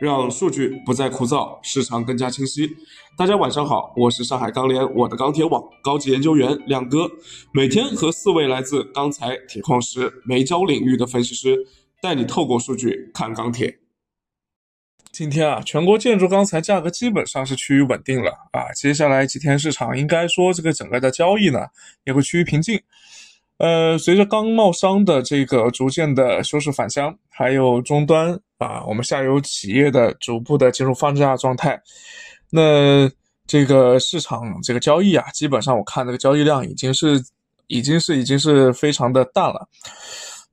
让数据不再枯燥，市场更加清晰。大家晚上好，我是上海钢联我的钢铁网高级研究员亮哥，每天和四位来自钢材、铁矿石、煤焦领域的分析师，带你透过数据看钢铁。今天啊，全国建筑钢材价格基本上是趋于稳定了啊。接下来几天市场应该说这个整个的交易呢也会趋于平静。呃，随着钢贸商的这个逐渐的收拾返乡，还有终端啊我们下游企业的逐步的进入放假状态，那这个市场这个交易啊，基本上我看这个交易量已经是已经是已经是非常的淡了。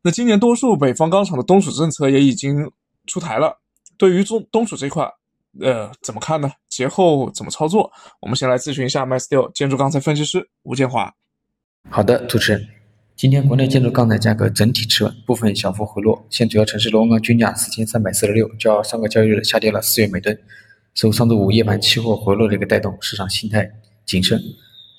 那今年多数北方钢厂的冬储政策也已经出台了。对于中东储这块，呃，怎么看呢？节后怎么操作？我们先来咨询一下 MySteel 建筑钢材分析师吴建华。好的，主持人，今天国内建筑钢材价格整体持稳，部分小幅回落。现主要城市螺纹钢均价四千三百四十六，较上个交易日下跌了四元每吨，受上周五夜盘期货回落的一个带动，市场心态谨慎。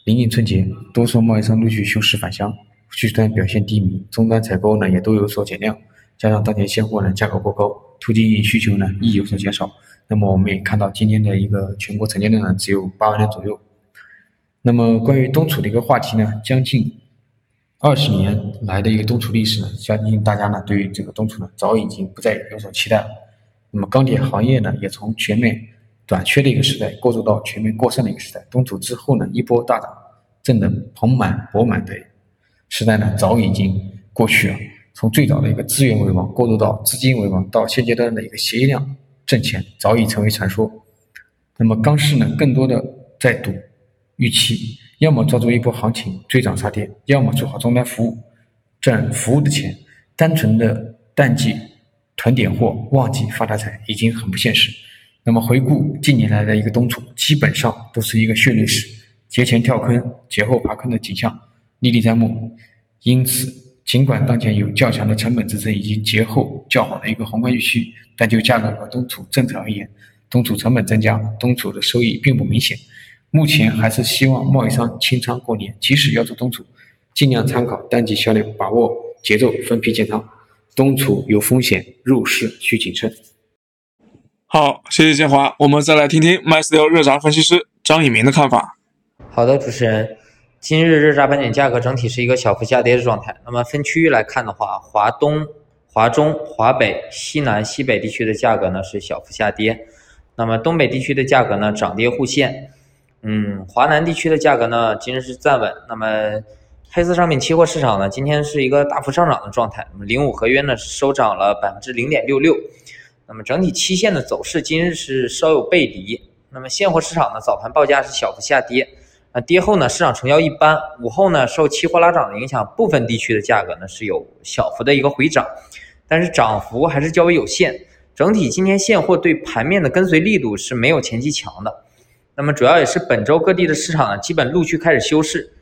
临近春节，多数贸易商陆续休市返乡，需求端表现低迷，终端采购呢也都有所减量。加上当前现货呢价格过高，突击需求呢亦有所减少。那么我们也看到今天的一个全国成交量呢只有八万辆左右。那么关于冬储的一个话题呢，将近二十年来的一个冬储历史呢，相信大家呢对于这个冬储呢早已经不再有所期待了。那么钢铁行业呢也从全面短缺的一个时代过渡到全面过剩的一个时代。冬储之后呢一波大涨，挣得盆满钵满的时代呢早已经过去了。从最早的一个资源为王过渡到资金为王，到现阶段的一个协议量挣钱，早已成为传说。那么钢市呢，更多的在赌预期，要么抓住一波行情追涨杀跌，要么做好终端服务赚服务的钱。单纯的淡季囤点货、旺季发大财已经很不现实。那么回顾近年来的一个冬储，基本上都是一个血泪史，节前跳坑、节后爬坑的景象历历在目。因此。尽管当前有较强的成本支撑以及节后较好的一个宏观预期，但就价格和冬储政策而言，冬储成本增加，冬储的收益并不明显。目前还是希望贸易商清仓过年，即使要做冬储，尽量参考单季销量，把握节奏，分批建仓。冬储有风险，入市需谨慎。好，谢谢建华。我们再来听听 MySteel 热轧分析师张以明的看法。好的，主持人。今日热轧板卷价格整体是一个小幅下跌的状态。那么分区域来看的话，华东、华中、华北、西南、西北地区的价格呢是小幅下跌。那么东北地区的价格呢涨跌互现。嗯，华南地区的价格呢今日是站稳。那么黑色商品期货市场呢今天是一个大幅上涨的状态。那么零五合约呢收涨了百分之零点六六。那么整体期限的走势今日是稍有背离。那么现货市场呢早盘报价是小幅下跌。那跌后呢，市场成交一般。午后呢，受期货拉涨的影响，部分地区的价格呢是有小幅的一个回涨，但是涨幅还是较为有限。整体今天现货对盘面的跟随力度是没有前期强的。那么主要也是本周各地的市场呢，基本陆续开始休市，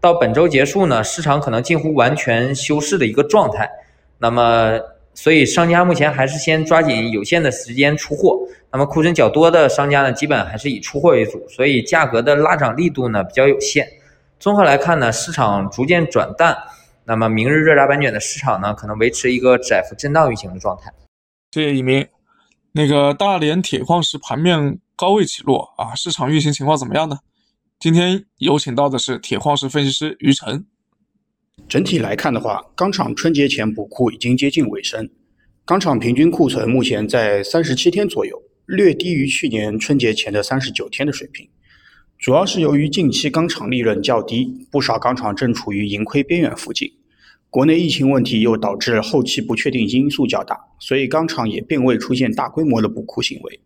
到本周结束呢，市场可能近乎完全休市的一个状态。那么。所以商家目前还是先抓紧有限的时间出货，那么库存较多的商家呢，基本还是以出货为主，所以价格的拉涨力度呢比较有限。综合来看呢，市场逐渐转淡，那么明日热轧板卷的市场呢，可能维持一个窄幅震荡运行的状态。谢谢一鸣。那个大连铁矿石盘面高位起落啊，市场运行情况怎么样呢？今天有请到的是铁矿石分析师于晨。整体来看的话，钢厂春节前补库已经接近尾声，钢厂平均库存目前在三十七天左右，略低于去年春节前的三十九天的水平。主要是由于近期钢厂利润较低，不少钢厂正处于盈亏边缘附近。国内疫情问题又导致后期不确定因素较大，所以钢厂也并未出现大规模的补库行为。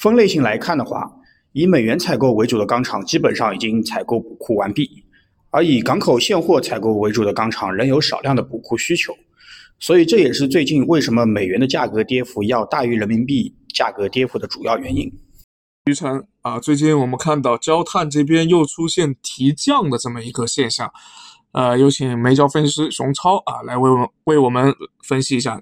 分类型来看的话，以美元采购为主的钢厂基本上已经采购补库完毕。而以港口现货采购为主的钢厂仍有少量的补库需求，所以这也是最近为什么美元的价格跌幅要大于人民币价格跌幅的主要原因。于晨啊，最近我们看到焦炭这边又出现提降的这么一个现象，呃，有请煤焦分析师熊超啊来为我们为我们分析一下。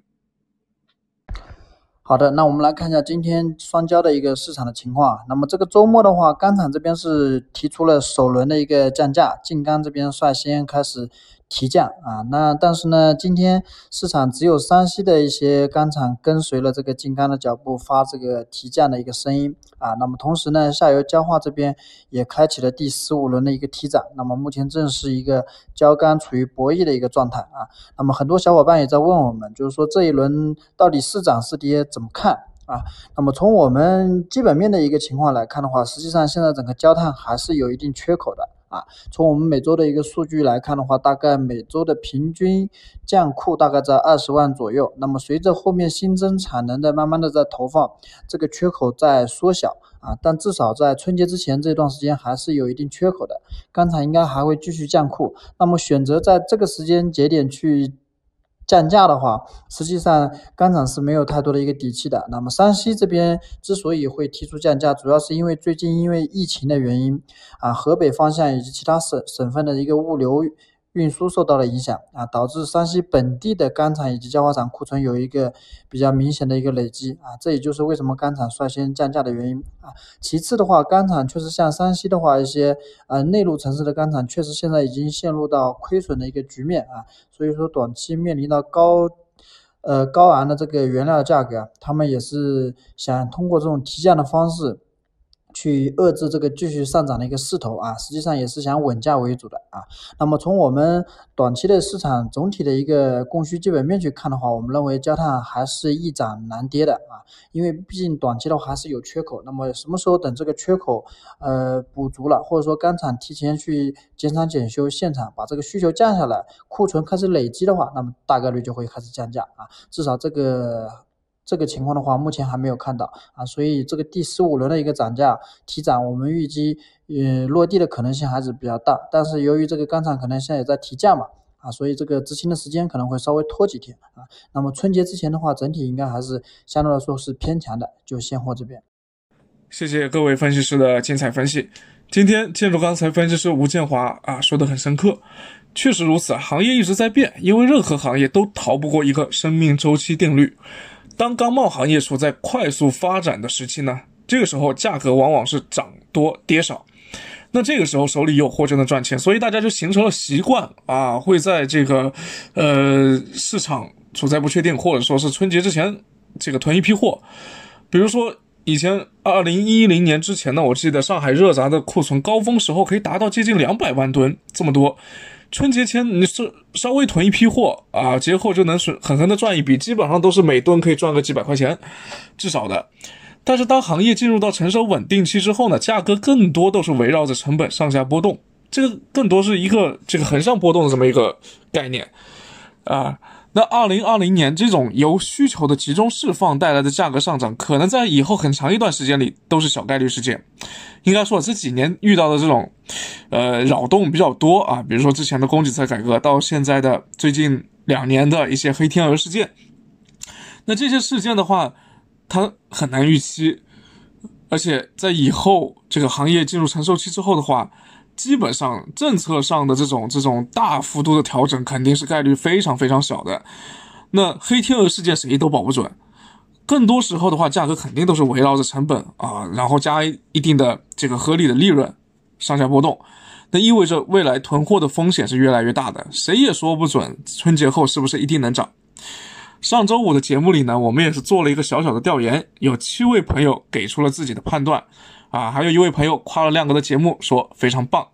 好的，那我们来看一下今天双焦的一个市场的情况。那么这个周末的话，钢厂这边是提出了首轮的一个降价，静钢这边率先开始提降啊，那但是呢，今天市场只有山西的一些钢厂跟随了这个晋钢的脚步发这个提降的一个声音啊，那么同时呢，下游焦化这边也开启了第十五轮的一个提涨，那么目前正是一个焦钢处于博弈的一个状态啊，那么很多小伙伴也在问我们，就是说这一轮到底是涨是跌怎么看？啊，那么从我们基本面的一个情况来看的话，实际上现在整个焦炭还是有一定缺口的啊。从我们每周的一个数据来看的话，大概每周的平均降库大概在二十万左右。那么随着后面新增产能的慢慢的在投放，这个缺口在缩小啊。但至少在春节之前这段时间还是有一定缺口的，钢厂应该还会继续降库。那么选择在这个时间节点去。降价的话，实际上钢厂是没有太多的一个底气的。那么山西这边之所以会提出降价，主要是因为最近因为疫情的原因，啊，河北方向以及其他省省份的一个物流。运输受到了影响啊，导致山西本地的钢厂以及焦化厂库存有一个比较明显的一个累积啊，这也就是为什么钢厂率先降价的原因啊。其次的话，钢厂确实像山西的话，一些呃内陆城市的钢厂确实现在已经陷入到亏损的一个局面啊，所以说短期面临到高呃高昂的这个原料价格，他们也是想通过这种提价的方式。去遏制这个继续上涨的一个势头啊，实际上也是想稳价为主的啊。那么从我们短期的市场总体的一个供需基本面去看的话，我们认为焦炭还是易涨难跌的啊，因为毕竟短期的话还是有缺口。那么什么时候等这个缺口呃补足了，或者说钢厂提前去减产减修现场把这个需求降下来，库存开始累积的话，那么大概率就会开始降价啊，至少这个。这个情况的话，目前还没有看到啊，所以这个第十五轮的一个涨价提涨，我们预计呃落地的可能性还是比较大。但是由于这个钢厂可能现在也在提价嘛，啊，所以这个执行的时间可能会稍微拖几天啊。那么春节之前的话，整体应该还是相对来说是偏强的，就现货这边。谢谢各位分析师的精彩分析。今天建筑钢材分析师吴建华啊说的很深刻，确实如此，行业一直在变，因为任何行业都逃不过一个生命周期定律。当钢贸行业处在快速发展的时期呢，这个时候价格往往是涨多跌少，那这个时候手里有货就能赚钱，所以大家就形成了习惯啊，会在这个呃市场处在不确定或者说是春节之前这个囤一批货，比如说以前二零一零年之前呢，我记得上海热轧的库存高峰时候可以达到接近两百万吨这么多。春节前你是稍微囤一批货啊，节后就能是狠狠的赚一笔，基本上都是每吨可以赚个几百块钱，至少的。但是当行业进入到成熟稳定期之后呢，价格更多都是围绕着成本上下波动，这个更多是一个这个横向波动的这么一个概念啊。那二零二零年这种由需求的集中释放带来的价格上涨，可能在以后很长一段时间里都是小概率事件。应该说这几年遇到的这种，呃，扰动比较多啊，比如说之前的供给侧改革，到现在的最近两年的一些黑天鹅事件。那这些事件的话，它很难预期，而且在以后这个行业进入承受期之后的话。基本上政策上的这种这种大幅度的调整肯定是概率非常非常小的。那黑天鹅事件谁都保不准，更多时候的话，价格肯定都是围绕着成本啊，然后加一定的这个合理的利润上下波动。那意味着未来囤货的风险是越来越大的，谁也说不准春节后是不是一定能涨。上周五的节目里呢，我们也是做了一个小小的调研，有七位朋友给出了自己的判断。啊，还有一位朋友夸了亮哥的节目，说非常棒。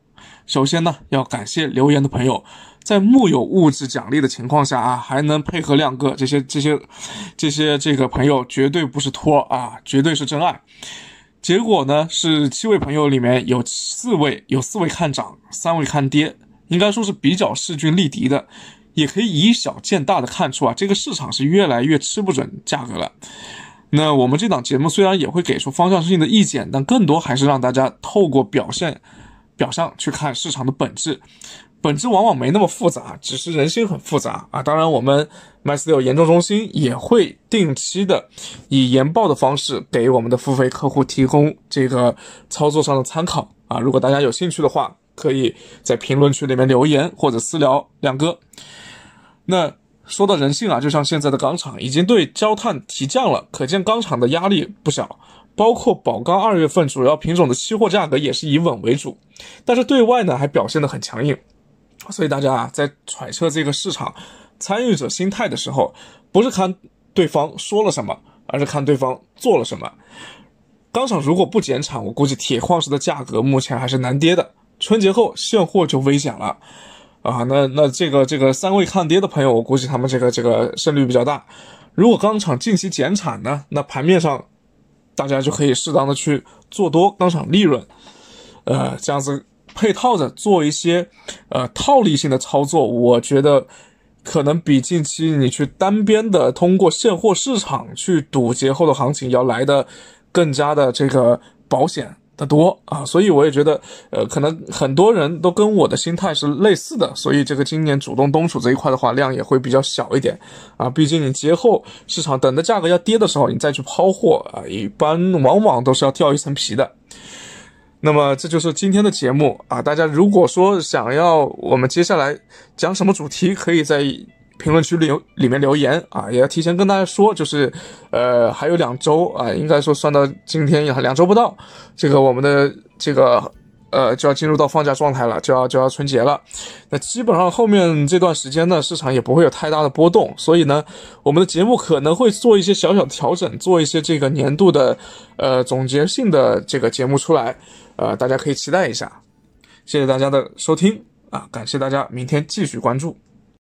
首先呢，要感谢留言的朋友，在木有物质奖励的情况下啊，还能配合亮哥，这些这些这些这个朋友绝对不是托啊，绝对是真爱。结果呢，是七位朋友里面有四位有四位看涨，三位看跌，应该说是比较势均力敌的，也可以以小见大的看出啊，这个市场是越来越吃不准价格了。那我们这档节目虽然也会给出方向性的意见，但更多还是让大家透过表现、表象去看市场的本质。本质往往没那么复杂，只是人心很复杂啊。当然，我们 MySteel 研究中心也会定期的以研报的方式给我们的付费客户提供这个操作上的参考啊。如果大家有兴趣的话，可以在评论区里面留言或者私聊亮哥。那。说到人性啊，就像现在的钢厂已经对焦炭提降了，可见钢厂的压力不小。包括宝钢二月份主要品种的期货价格也是以稳为主，但是对外呢还表现得很强硬。所以大家啊，在揣测这个市场参与者心态的时候，不是看对方说了什么，而是看对方做了什么。钢厂如果不减产，我估计铁矿石的价格目前还是难跌的。春节后现货就危险了啊！那那这个这个三位看跌的朋友，我估计他们这个这个胜率比较大。如果钢厂近期减产呢，那盘面上大家就可以适当的去做多钢厂利润，呃，这样子。配套着做一些，呃，套利性的操作，我觉得可能比近期你去单边的通过现货市场去赌节后的行情要来的更加的这个保险的多啊。所以我也觉得，呃，可能很多人都跟我的心态是类似的，所以这个今年主动东储这一块的话量也会比较小一点啊。毕竟你节后市场等的价格要跌的时候，你再去抛货啊，一般往往都是要掉一层皮的。那么这就是今天的节目啊！大家如果说想要我们接下来讲什么主题，可以在评论区里里面留言啊！也要提前跟大家说，就是呃还有两周啊，应该说算到今天也两周不到，这个我们的这个。呃，就要进入到放假状态了，就要就要春节了。那基本上后面这段时间呢，市场也不会有太大的波动，所以呢，我们的节目可能会做一些小小的调整，做一些这个年度的呃总结性的这个节目出来，呃，大家可以期待一下。谢谢大家的收听啊，感谢大家，明天继续关注。